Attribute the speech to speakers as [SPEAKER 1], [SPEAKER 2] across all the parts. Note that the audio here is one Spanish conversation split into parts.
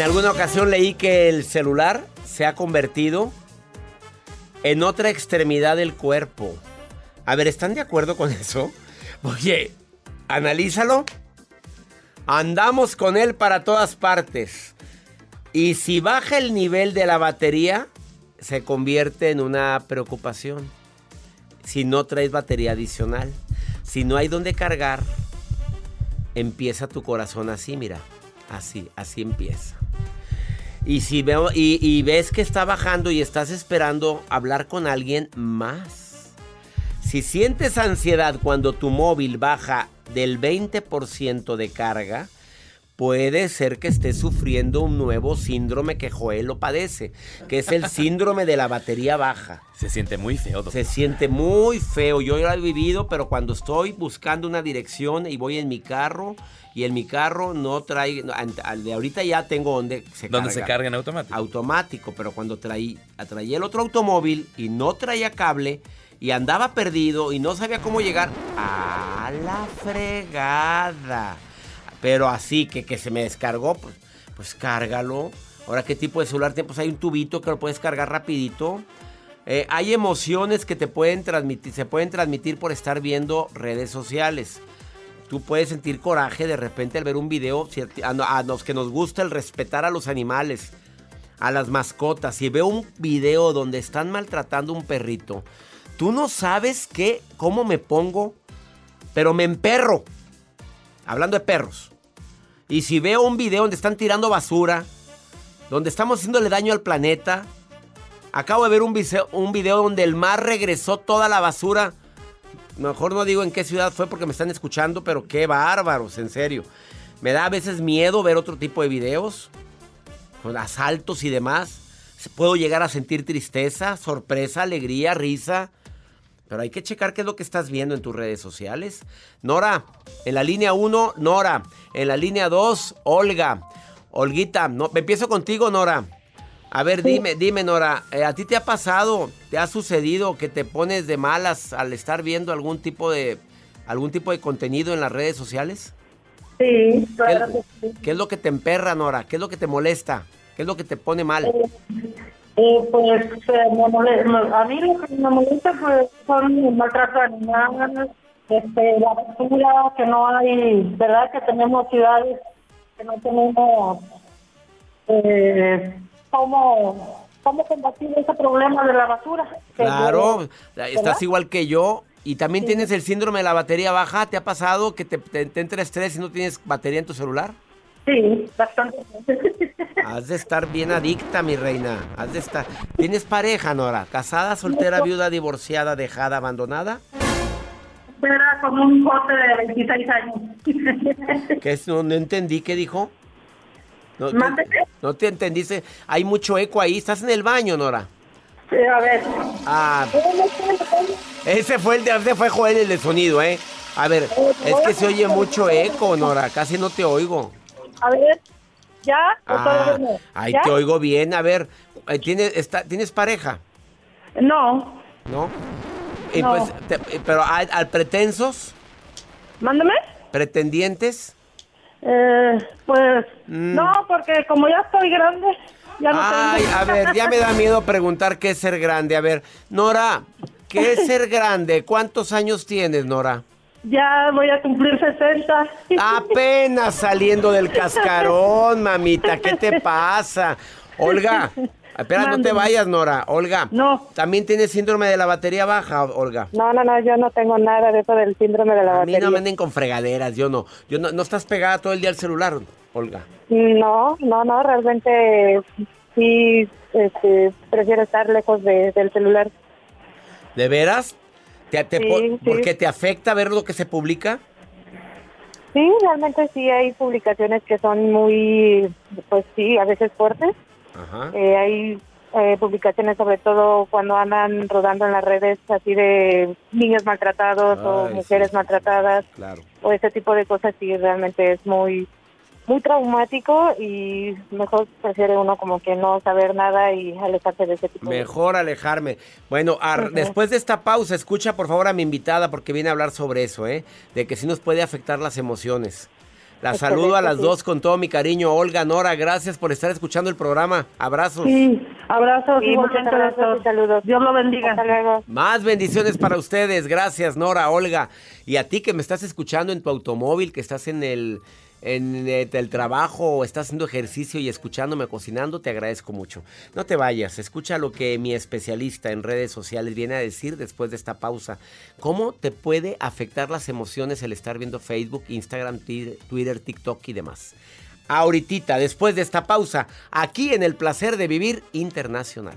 [SPEAKER 1] En alguna ocasión leí que el celular se ha convertido en otra extremidad del cuerpo. A ver, ¿están de acuerdo con eso? Oye, analízalo. Andamos con él para todas partes. Y si baja el nivel de la batería, se convierte en una preocupación. Si no traes batería adicional, si no hay donde cargar, empieza tu corazón así, mira. Así, así empieza. Y si veo y, ves que está bajando y estás esperando hablar con alguien más. Si sientes ansiedad cuando tu móvil baja del 20% de carga, puede ser que estés sufriendo un nuevo síndrome que Joel lo padece, que es el síndrome de la batería baja.
[SPEAKER 2] Se siente muy feo.
[SPEAKER 1] Se siente muy feo. Yo lo he vivido, pero cuando estoy buscando una dirección y voy en mi carro y en mi carro no trae, al de ahorita ya tengo donde
[SPEAKER 2] se ¿Dónde se carga en automático?
[SPEAKER 1] Automático, pero cuando traí, traía el otro automóvil y no traía cable y andaba perdido y no sabía cómo llegar a la fregada. Pero así que, que se me descargó, pues, pues cárgalo. Ahora, ¿qué tipo de celular tienes? Pues hay un tubito que lo puedes cargar rapidito. Eh, hay emociones que te pueden transmitir, se pueden transmitir por estar viendo redes sociales. Tú puedes sentir coraje de repente al ver un video, a los que nos gusta el respetar a los animales, a las mascotas. Si veo un video donde están maltratando a un perrito, tú no sabes qué, cómo me pongo, pero me emperro. Hablando de perros. Y si veo un video donde están tirando basura, donde estamos haciéndole daño al planeta. Acabo de ver un video, un video donde el mar regresó toda la basura Mejor no digo en qué ciudad fue porque me están escuchando, pero qué bárbaros, en serio. Me da a veces miedo ver otro tipo de videos, con asaltos y demás. Puedo llegar a sentir tristeza, sorpresa, alegría, risa. Pero hay que checar qué es lo que estás viendo en tus redes sociales. Nora, en la línea 1, Nora. En la línea 2, Olga. Olguita, no, empiezo contigo, Nora. A ver, dime, dime, Nora, eh, ¿a ti te ha pasado, te ha sucedido que te pones de malas al estar viendo algún tipo de algún tipo de contenido en las redes sociales?
[SPEAKER 3] Sí,
[SPEAKER 1] claro ¿Qué, es lo que te emperra, Nora? ¿Qué es lo que te molesta? ¿Qué es lo que te pone mal?
[SPEAKER 3] Eh, eh, pues a mí lo que me molesta pues, son el maltrato animal, este, la basura, que no hay, ¿verdad? Que tenemos ciudades que no tenemos... Eh, cómo, cómo combatir ese problema de la basura.
[SPEAKER 1] Claro, estás igual que yo. Y también tienes el síndrome de la batería baja. ¿Te ha pasado que te, te, entra estrés y no tienes batería en tu celular?
[SPEAKER 3] Sí, bastante.
[SPEAKER 1] Has de estar bien adicta, mi reina. Has de estar. ¿Tienes pareja, Nora? ¿Casada, soltera, viuda, divorciada, dejada, abandonada?
[SPEAKER 3] Era como un bote de 26 años.
[SPEAKER 1] ¿Qué es? No, no entendí. ¿Qué dijo? No,
[SPEAKER 3] Mándeme.
[SPEAKER 1] no te entendiste. Hay mucho eco ahí. ¿Estás en el baño, Nora?
[SPEAKER 3] Sí, a ver.
[SPEAKER 1] Ah, ese fue el de, ese fue Joel el de sonido, ¿eh? A ver, es que se oye mucho eco, Nora. Casi no te oigo.
[SPEAKER 3] A ver. ¿Ya? ¿O
[SPEAKER 1] Ah, te oigo bien. A ver, eh, ¿tienes, está, ¿tienes pareja?
[SPEAKER 3] No.
[SPEAKER 1] ¿No? Y
[SPEAKER 3] No.
[SPEAKER 1] pues, te- eh, pero ¿al, al pretensos?
[SPEAKER 3] Mándame.
[SPEAKER 1] ¿Pretendientes?
[SPEAKER 3] Eh, pues
[SPEAKER 1] Mm.
[SPEAKER 3] no, porque como ya estoy grande, ya no
[SPEAKER 1] Ay,
[SPEAKER 3] tengo.
[SPEAKER 1] a ver, ya me da miedo preguntar qué es ser grande. A ver, Nora, ¿qué es ser grande? ¿Cuántos años tienes, Nora?
[SPEAKER 3] Ya voy a cumplir 60.
[SPEAKER 1] Apenas saliendo del cascarón, mamita. ¿Qué te pasa? Olga, espera, no te vayas, Nora. Olga.
[SPEAKER 3] No.
[SPEAKER 1] ¿También tienes síndrome de la batería baja, Olga?
[SPEAKER 3] No, no, no, yo no tengo nada de eso del síndrome de la
[SPEAKER 1] A mí
[SPEAKER 3] batería.
[SPEAKER 1] no me anden con fregaderas, yo no. Yo no, no estás pegada todo el día al celular, Olga.
[SPEAKER 3] No, no, no, realmente sí este, prefiero estar lejos de- del celular.
[SPEAKER 1] ¿De veras? ¿Te, te
[SPEAKER 3] Sí,
[SPEAKER 1] po-
[SPEAKER 3] sí.
[SPEAKER 1] ¿Porque te afecta ver lo que se publica?
[SPEAKER 3] Sí, realmente sí hay publicaciones que son muy, pues sí, a veces fuertes.
[SPEAKER 1] Ajá.
[SPEAKER 3] Eh, hay eh, publicaciones sobre todo cuando andan rodando en las redes así de niños maltratados o mujeres
[SPEAKER 1] sí.
[SPEAKER 3] maltratadas
[SPEAKER 1] Claro.
[SPEAKER 3] o ese tipo de cosas sí realmente es muy muy traumático y mejor prefiere uno como que no saber nada y alejarse de ese tipo de
[SPEAKER 1] Mejor alejarme. Bueno, ar- después de esta pausa, escucha por favor a mi invitada porque viene a hablar sobre eso, ¿eh? De que sí nos puede afectar las emociones. La saludo a las
[SPEAKER 3] sí.
[SPEAKER 1] dos con todo mi cariño. Olga, Nora, gracias por estar escuchando el programa. Abrazos.
[SPEAKER 3] Sí, abrazos
[SPEAKER 4] Sí,
[SPEAKER 3] igualmente
[SPEAKER 4] muchas gracias
[SPEAKER 3] doctor.
[SPEAKER 4] y saludos.
[SPEAKER 3] Dios lo bendiga.
[SPEAKER 4] Hasta luego.
[SPEAKER 1] Más bendiciones para ustedes. Gracias, Nora, Olga. Y a ti que me estás escuchando en tu automóvil, que estás en el, en eh, el trabajo o estás haciendo ejercicio y escuchándome cocinando, te agradezco mucho. No te vayas, escucha lo que mi especialista en redes sociales viene a decir después de esta pausa. ¿Cómo te puede afectar las emociones el estar viendo Facebook, Instagram, Twitter, TikTok y demás? Ahorita, después de esta pausa, aquí en el placer de vivir internacional.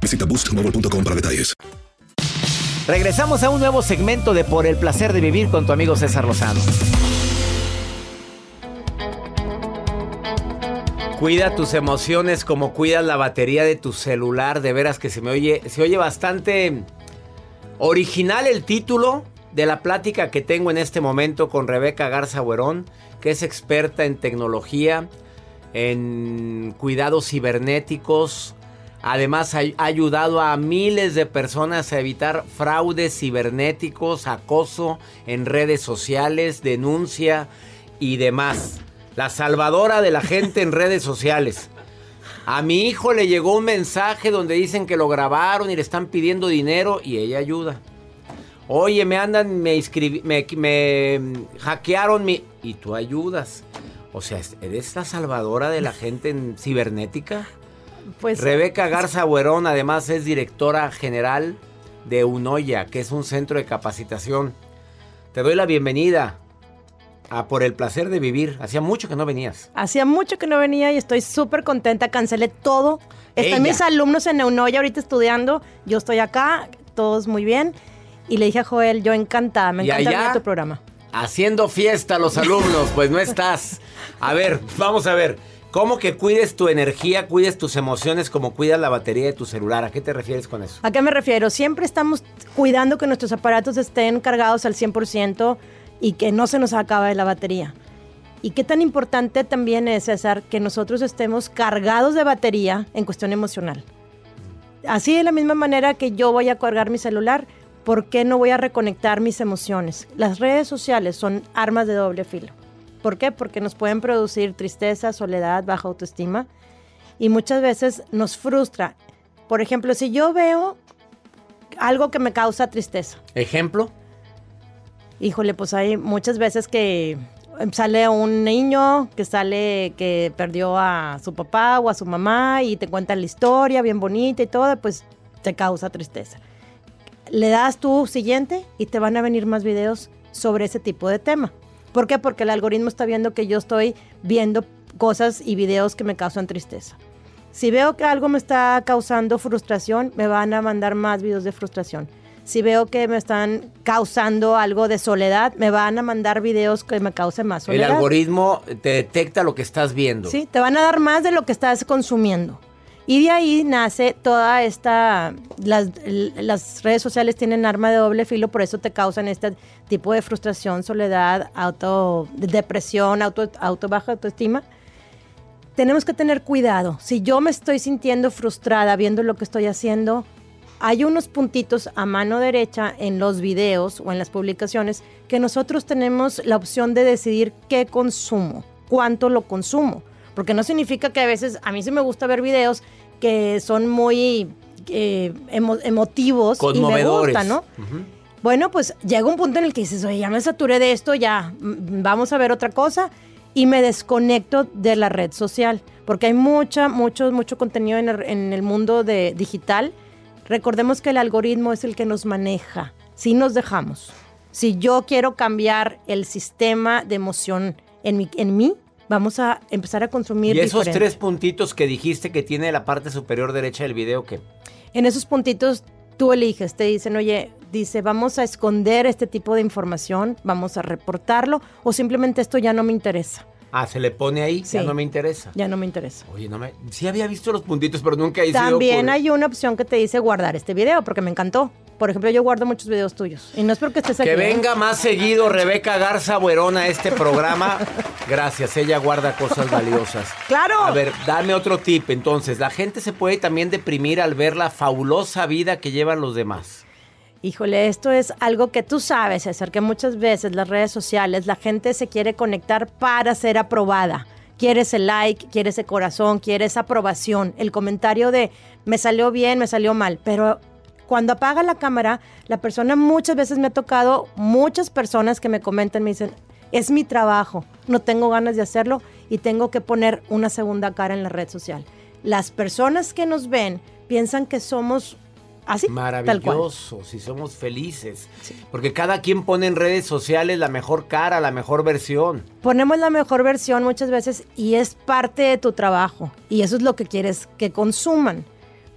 [SPEAKER 5] Visita boostmobile.com para detalles.
[SPEAKER 6] Regresamos a un nuevo segmento de Por el placer de vivir con tu amigo César Lozano.
[SPEAKER 1] Cuida tus emociones como cuidas la batería de tu celular. De veras que se me oye, se oye bastante original el título de la plática que tengo en este momento con Rebeca Garza Huerón, que es experta en tecnología, en cuidados cibernéticos. Además ha ayudado a miles de personas a evitar fraudes cibernéticos, acoso en redes sociales, denuncia y demás. La salvadora de la gente en redes sociales. A mi hijo le llegó un mensaje donde dicen que lo grabaron y le están pidiendo dinero y ella ayuda. Oye, me andan, me, me, me hackearon mi... Y tú ayudas. O sea, ¿eres la salvadora de la gente en cibernética?
[SPEAKER 7] Pues
[SPEAKER 1] Rebeca Garza Huerón además es directora general de UNOYA, que es un centro de capacitación. Te doy la bienvenida a Por el Placer de Vivir. Hacía mucho que no venías.
[SPEAKER 7] hacía mucho que no venía y estoy súper contenta. Cancelé todo. Están
[SPEAKER 1] Ella.
[SPEAKER 7] mis alumnos en Neunoya ahorita estudiando. Yo estoy acá, todos muy bien. Y le dije a Joel, yo encantada, me
[SPEAKER 1] ¿Y
[SPEAKER 7] encanta tu programa.
[SPEAKER 1] Haciendo fiesta los alumnos, pues no estás. A ver, vamos a ver. ¿Cómo que cuides tu energía, cuides tus emociones como cuidas la batería de tu celular? ¿A qué te refieres con eso?
[SPEAKER 7] ¿A qué me refiero? Siempre estamos cuidando que nuestros aparatos estén cargados al 100% y que no se nos acabe la batería. Y qué tan importante también es, César, que nosotros estemos cargados de batería en cuestión emocional. Así de la misma manera que yo voy a cargar mi celular, ¿por qué no voy a reconectar mis emociones? Las redes sociales son armas de doble filo. ¿Por qué? Porque nos pueden producir tristeza, soledad, baja autoestima y muchas veces nos frustra. Por ejemplo, si yo veo algo que me causa tristeza.
[SPEAKER 1] ¿Ejemplo?
[SPEAKER 7] Híjole, pues hay muchas veces que sale un niño que sale que perdió a su papá o a su mamá y te cuentan la historia bien bonita y todo, pues te causa tristeza. Le das tu siguiente y te van a venir más videos sobre ese tipo de tema. ¿Por qué? Porque el algoritmo está viendo que yo estoy viendo cosas y videos que me causan tristeza. Si veo que algo me está causando frustración, me van a mandar más videos de frustración. Si veo que me están causando algo de soledad, me van a mandar videos que me causen más soledad.
[SPEAKER 1] El algoritmo te detecta lo que estás viendo.
[SPEAKER 7] Sí, te van a dar más de lo que estás consumiendo. Y de ahí nace toda esta, las, redes sociales tienen arma de doble filo, por eso te causan este tipo de frustración, soledad, auto, depresión, auto, auto baja autoestima. Tenemos que tener cuidado. Si yo me estoy sintiendo frustrada viendo lo que estoy haciendo, hay unos puntitos a mano derecha en los videos o en las publicaciones que nosotros tenemos la opción de decidir qué consumo, cuánto lo consumo. Porque no significa que a veces a mí sí me gusta ver videos que son muy eh, emotivos y me gustan, ¿no? Bueno, pues llega un punto en el que dices, oye, ya me saturé de esto, ya mm, vamos a ver otra cosa y me desconecto de la red social, porque hay mucha, mucho, mucho contenido en el, en el mundo de, digital Recordemos que el algoritmo es el que nos maneja. Si nos dejamos, si yo quiero cambiar el sistema de emoción en mí, en mí vamos a empezar a consumir.
[SPEAKER 1] ¿Y esos tres puntitos que dijiste que tiene la parte superior derecha del video qué?
[SPEAKER 7] En esos puntitos tú eliges, te dicen, oye, dice, vamos a esconder este tipo de información, vamos a reportarlo o simplemente esto ya no me interesa.
[SPEAKER 1] Ah, se le pone ahí, ya no me interesa.
[SPEAKER 7] Ya no me interesa.
[SPEAKER 1] Oye, no me. Sí había visto los puntitos, pero nunca hice.
[SPEAKER 7] También hay una opción que te dice guardar este video, porque me encantó. Por ejemplo, yo guardo muchos videos tuyos. Y no es porque estés aquí.
[SPEAKER 1] Que
[SPEAKER 7] ¿eh?
[SPEAKER 1] venga más seguido Rebeca Garza Buerona a este programa. Gracias, ella guarda cosas valiosas.
[SPEAKER 7] ¡Claro!
[SPEAKER 1] A ver, dame otro tip. Entonces, la gente se puede también deprimir al ver la fabulosa vida que llevan los demás.
[SPEAKER 7] Híjole, esto es algo que tú sabes, César, que muchas veces las redes sociales, la gente se quiere conectar para ser aprobada. Quiere ese like, quiere ese corazón, quiere esa aprobación, el comentario de me salió bien, me salió mal. Pero cuando apaga la cámara, la persona muchas veces me ha tocado, muchas personas que me comentan, me dicen, es mi trabajo, no tengo ganas de hacerlo y tengo que poner una segunda cara en la red social. Las personas que nos ven piensan que somos Así.
[SPEAKER 1] Maravilloso, si somos felices. Porque cada quien pone en redes sociales la mejor cara, la mejor versión.
[SPEAKER 7] Ponemos la mejor versión muchas veces y es parte de tu trabajo. Y eso es lo que quieres que consuman.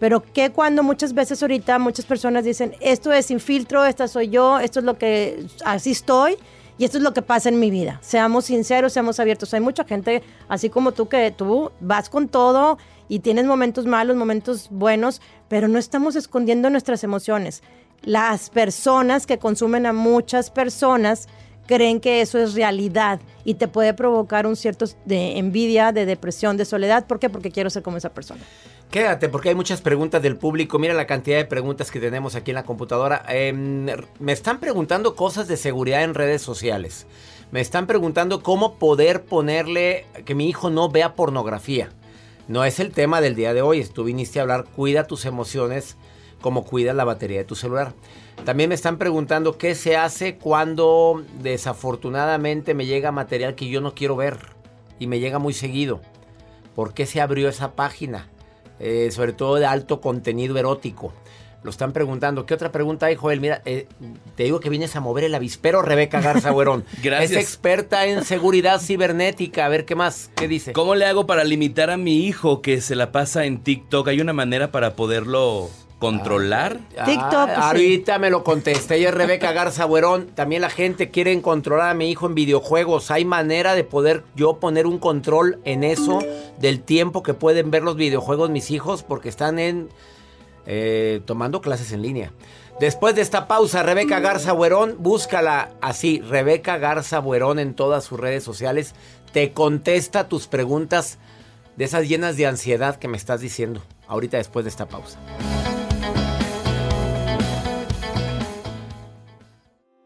[SPEAKER 7] Pero que cuando muchas veces ahorita muchas personas dicen, esto es sin filtro, esta soy yo, esto es lo que, así estoy y esto es lo que pasa en mi vida. Seamos sinceros, seamos abiertos. Hay mucha gente, así como tú, que tú vas con todo y tienes momentos malos, momentos buenos, pero no estamos escondiendo nuestras emociones. Las personas que consumen a muchas personas creen que eso es realidad y te puede provocar un cierto de envidia, de depresión, de soledad. ¿Por qué? Porque quiero ser como esa persona.
[SPEAKER 1] Quédate porque hay muchas preguntas del público. Mira la cantidad de preguntas que tenemos aquí en la computadora. Em, me están preguntando cosas de seguridad en redes sociales. Me están preguntando cómo poder ponerle que mi hijo no vea pornografía. No es el tema del día de hoy. Tú viniste a hablar, cuida tus emociones como cuida la batería de tu celular. También me están preguntando qué se hace cuando desafortunadamente me llega material que yo no quiero ver y me llega muy seguido. ¿Por qué se abrió esa página? Eh, sobre todo de alto contenido erótico. Lo están preguntando. ¿Qué otra pregunta hay, Joel? Mira, eh, te digo que vienes a mover el avispero, Rebeca Garza Huerón.
[SPEAKER 2] Gracias.
[SPEAKER 1] Es experta en seguridad cibernética. A ver, ¿qué más? ¿Qué dice?
[SPEAKER 2] ¿Cómo le hago para limitar a mi hijo que se la pasa en TikTok? ¿Hay una manera para poderlo controlar?
[SPEAKER 1] Ah, TikTok. ahorita me lo contesté. Ella es Rebeca Garza Buerón. También la gente quiere controlar a mi hijo en videojuegos. ¿Hay manera de poder yo poner un control en eso del tiempo que pueden ver los videojuegos mis hijos? Porque están en eh, tomando clases en línea. Después de esta pausa, Rebeca Garza Buerón, búscala así, Rebeca Garza Buerón en todas sus redes sociales, te contesta tus preguntas de esas llenas de ansiedad que me estás diciendo, ahorita después de esta pausa.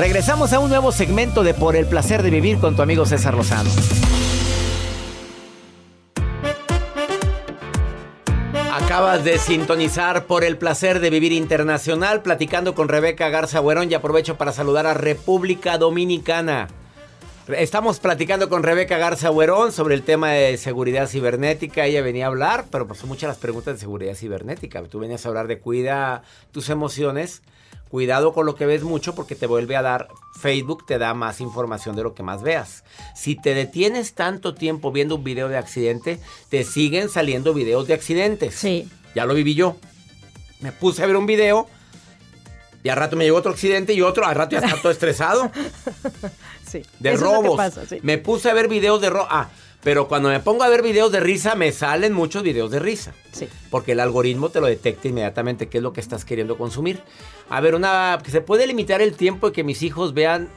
[SPEAKER 6] Regresamos a un nuevo segmento de Por el placer de vivir con tu amigo César Lozano.
[SPEAKER 1] Acabas de sintonizar por el placer de vivir internacional, platicando con Rebeca Garza Buerón y aprovecho para saludar a República Dominicana. Estamos platicando con Rebeca Garza Buerón sobre el tema de seguridad cibernética. Ella venía a hablar, pero pues son muchas las preguntas de seguridad cibernética. Tú venías a hablar de cuida tus emociones. Cuidado con lo que ves mucho porque te vuelve a dar, Facebook te da más información de lo que más veas. Si te detienes tanto tiempo viendo un video de accidente, te siguen saliendo videos de accidentes.
[SPEAKER 7] Sí.
[SPEAKER 1] Ya lo viví yo. Me puse a ver un video y al rato me llegó otro accidente y otro, al rato ya estaba todo estresado.
[SPEAKER 7] Sí.
[SPEAKER 1] De
[SPEAKER 7] Eso es lo que
[SPEAKER 1] robos.
[SPEAKER 7] pasa, sí.
[SPEAKER 1] Me puse a ver videos de robos. Ah, pero cuando me pongo a ver videos de risa, me salen muchos videos de risa.
[SPEAKER 7] Sí.
[SPEAKER 1] Porque el algoritmo te lo detecta inmediatamente qué es lo que estás queriendo consumir. A ver, una que se puede limitar el tiempo de que mis hijos vean,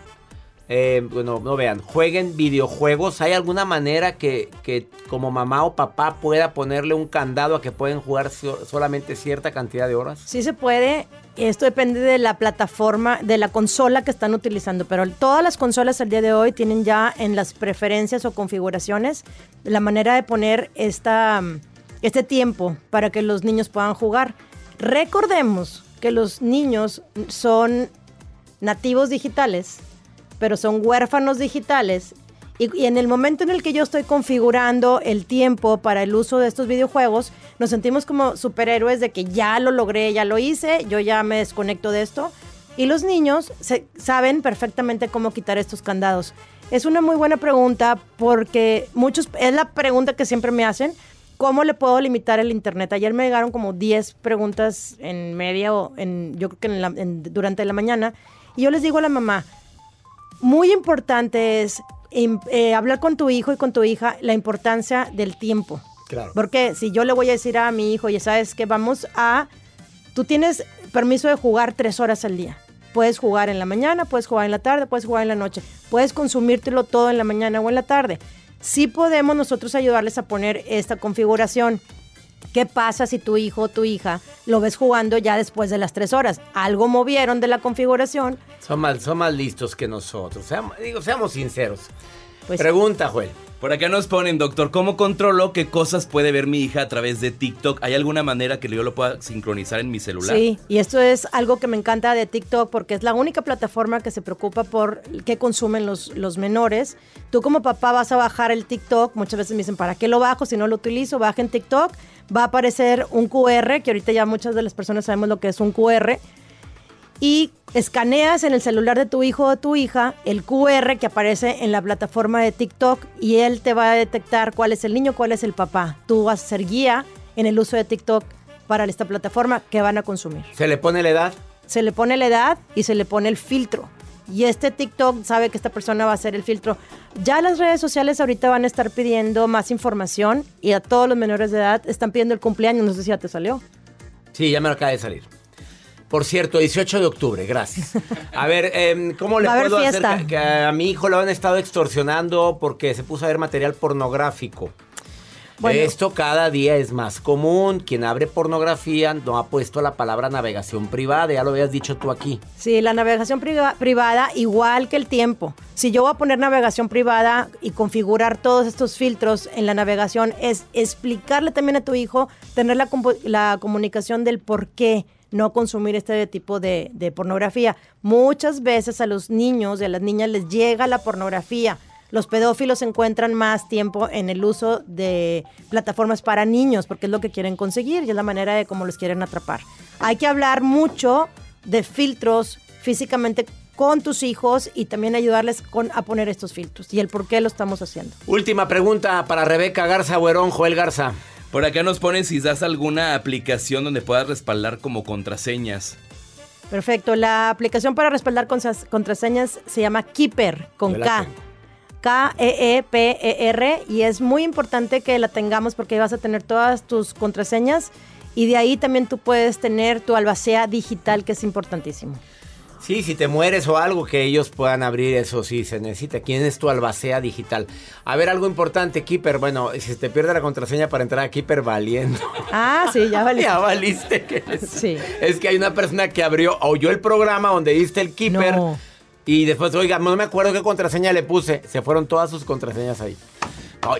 [SPEAKER 1] eh, bueno, no vean, jueguen videojuegos. ¿Hay alguna manera que, que como mamá o papá pueda ponerle un candado a que pueden jugar so- solamente cierta cantidad de horas?
[SPEAKER 7] Sí se puede. Esto depende de la plataforma, de la consola que están utilizando, pero todas las consolas al día de hoy tienen ya en las preferencias o configuraciones la manera de poner esta, este tiempo para que los niños puedan jugar. Recordemos que los niños son nativos digitales, pero son huérfanos digitales. Y, y en el momento en el que yo estoy configurando el tiempo para el uso de estos videojuegos, nos sentimos como superhéroes de que ya lo logré, ya lo hice, yo ya me desconecto de esto. Y los niños se- saben perfectamente cómo quitar estos candados. Es una muy buena pregunta porque muchos, es la pregunta que siempre me hacen, ¿cómo le puedo limitar el internet? Ayer me llegaron como 10 preguntas en media o en, yo creo que en la- en- durante la mañana. Y yo les digo a la mamá, muy importante es eh, hablar con tu hijo y con tu hija la importancia del tiempo.
[SPEAKER 1] Claro.
[SPEAKER 7] Porque si yo le voy a decir a mi hijo, ya sabes que vamos a, tú tienes permiso de jugar tres horas al día. Puedes jugar en la mañana, puedes jugar en la tarde, puedes jugar en la noche. Puedes consumírtelo todo en la mañana o en la tarde. Sí podemos nosotros ayudarles a poner esta configuración. ¿Qué pasa si tu hijo o tu hija lo ves jugando ya después de las tres horas? Algo movieron de la configuración.
[SPEAKER 1] Son más, son más listos que nosotros. Seamos, digo, seamos sinceros.
[SPEAKER 7] Pues-
[SPEAKER 1] Pregunta, Joel.
[SPEAKER 2] Por acá nos ponen, doctor, ¿cómo controlo qué cosas puede ver mi hija a través de TikTok? ¿Hay alguna manera que yo lo pueda sincronizar en mi celular?
[SPEAKER 7] Sí, y esto es algo que me encanta de TikTok porque es la única plataforma que se preocupa por qué consumen los, los menores. Tú como papá vas a bajar el TikTok, muchas veces me dicen, ¿para qué lo bajo si no lo utilizo? Baja en TikTok, va a aparecer un QR, que ahorita ya muchas de las personas sabemos lo que es un QR, y escaneas en el celular de tu hijo o tu hija el QR que aparece en la plataforma de TikTok y él te va a detectar cuál es el niño, cuál es el papá. Tú vas a ser guía en el uso de TikTok para esta plataforma que van a consumir.
[SPEAKER 1] ¿Se le pone la edad?
[SPEAKER 7] Se le pone la edad y se le pone el filtro. Y este TikTok sabe que esta persona va a hacer el filtro. Ya las redes sociales ahorita van a estar pidiendo más información y a todos los menores de edad están pidiendo el cumpleaños. No sé si ya te salió.
[SPEAKER 1] Sí, ya me acaba de salir. Por cierto, 18 de octubre, gracias. A ver, em, ¿cómo le puedo hacer que, que a mi hijo lo han estado extorsionando porque se puso a ver material pornográfico?
[SPEAKER 7] Bueno.
[SPEAKER 1] Esto cada día es más común. Quien abre pornografía no ha puesto la palabra navegación privada, ya lo habías dicho tú aquí.
[SPEAKER 7] Sí, la navegación priva- privada, igual que el tiempo. Si yo voy a poner navegación privada y configurar todos estos filtros en la navegación, es explicarle también a tu hijo, tener la, la comunicación del por qué no consumir este tipo de, pornografía. Muchas veces a los niños y a las niñas les llega la pornografía. Los pedófilos encuentran más tiempo en el uso de plataformas para niños porque es lo que quieren conseguir y es la manera de cómo los quieren atrapar. hay que hablar mucho de filtros físicamente con tus hijos y también ayudarles con, a poner estos filtros y el por qué lo estamos haciendo.
[SPEAKER 1] Última pregunta para Rebeca Garza Buerón, Joel Garza.
[SPEAKER 2] Por acá nos ponen si das alguna aplicación donde puedas respaldar como contraseñas.
[SPEAKER 7] Perfecto, la aplicación para respaldar contraseñas se llama Keeper con K. K-E-E-P-E-R y es muy importante que la tengamos porque ahí vas a tener todas tus contraseñas y de ahí también tú puedes tener tu albacea digital que es importantísimo.
[SPEAKER 1] Sí, si te mueres o algo, que ellos puedan abrir eso, sí, se necesita. ¿Quién es tu albacea digital? A ver, algo importante, Keeper. Bueno, si te pierde la contraseña para entrar a Keeper, valiendo.
[SPEAKER 7] Ah, sí, ya valiste.
[SPEAKER 1] ya valiste. sí. Es que hay una persona que abrió, oyó el programa donde diste el Keeper. Y después, oiga, no me acuerdo qué contraseña le puse. Se fueron todas sus contraseñas ahí.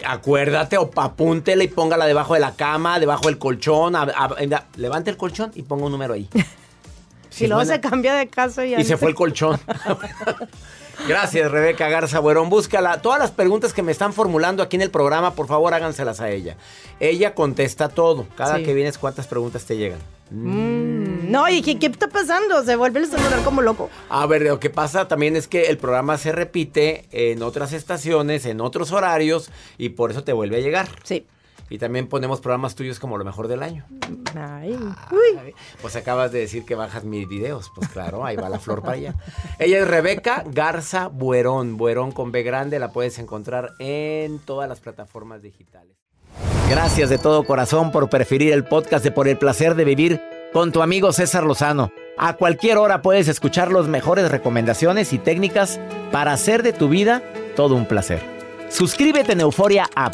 [SPEAKER 1] acuérdate o apúntela y póngala debajo de la cama, debajo del colchón. levante el colchón y ponga un número ahí.
[SPEAKER 7] Si luego se cambia de casa
[SPEAKER 1] y, y se fue el colchón. Gracias, Rebeca Garza Buerón. Búscala. Todas las preguntas que me están formulando aquí en el programa, por favor, háganselas a ella. Ella contesta todo. Cada que vienes, ¿cuántas preguntas te llegan?
[SPEAKER 7] Mm, no, ¿y qué, está pasando? Se vuelve el celular como loco.
[SPEAKER 1] A ver, lo que pasa también es que el programa se repite en otras estaciones, en otros horarios, y por eso te vuelve a llegar.
[SPEAKER 7] Sí.
[SPEAKER 1] Y también ponemos programas tuyos como lo mejor del año.
[SPEAKER 7] Ay, uy.
[SPEAKER 1] Pues acabas de decir que bajas mis videos. Pues claro, ahí va la flor para allá. Ella es Rebeca Garza Buerón. Buerón con B grande. La puedes encontrar en todas las plataformas digitales. Gracias de todo corazón por preferir el podcast de Por el placer de vivir con tu amigo César Lozano. A cualquier hora puedes escuchar las mejores recomendaciones y técnicas para hacer de tu vida todo un placer. Suscríbete en Euforia App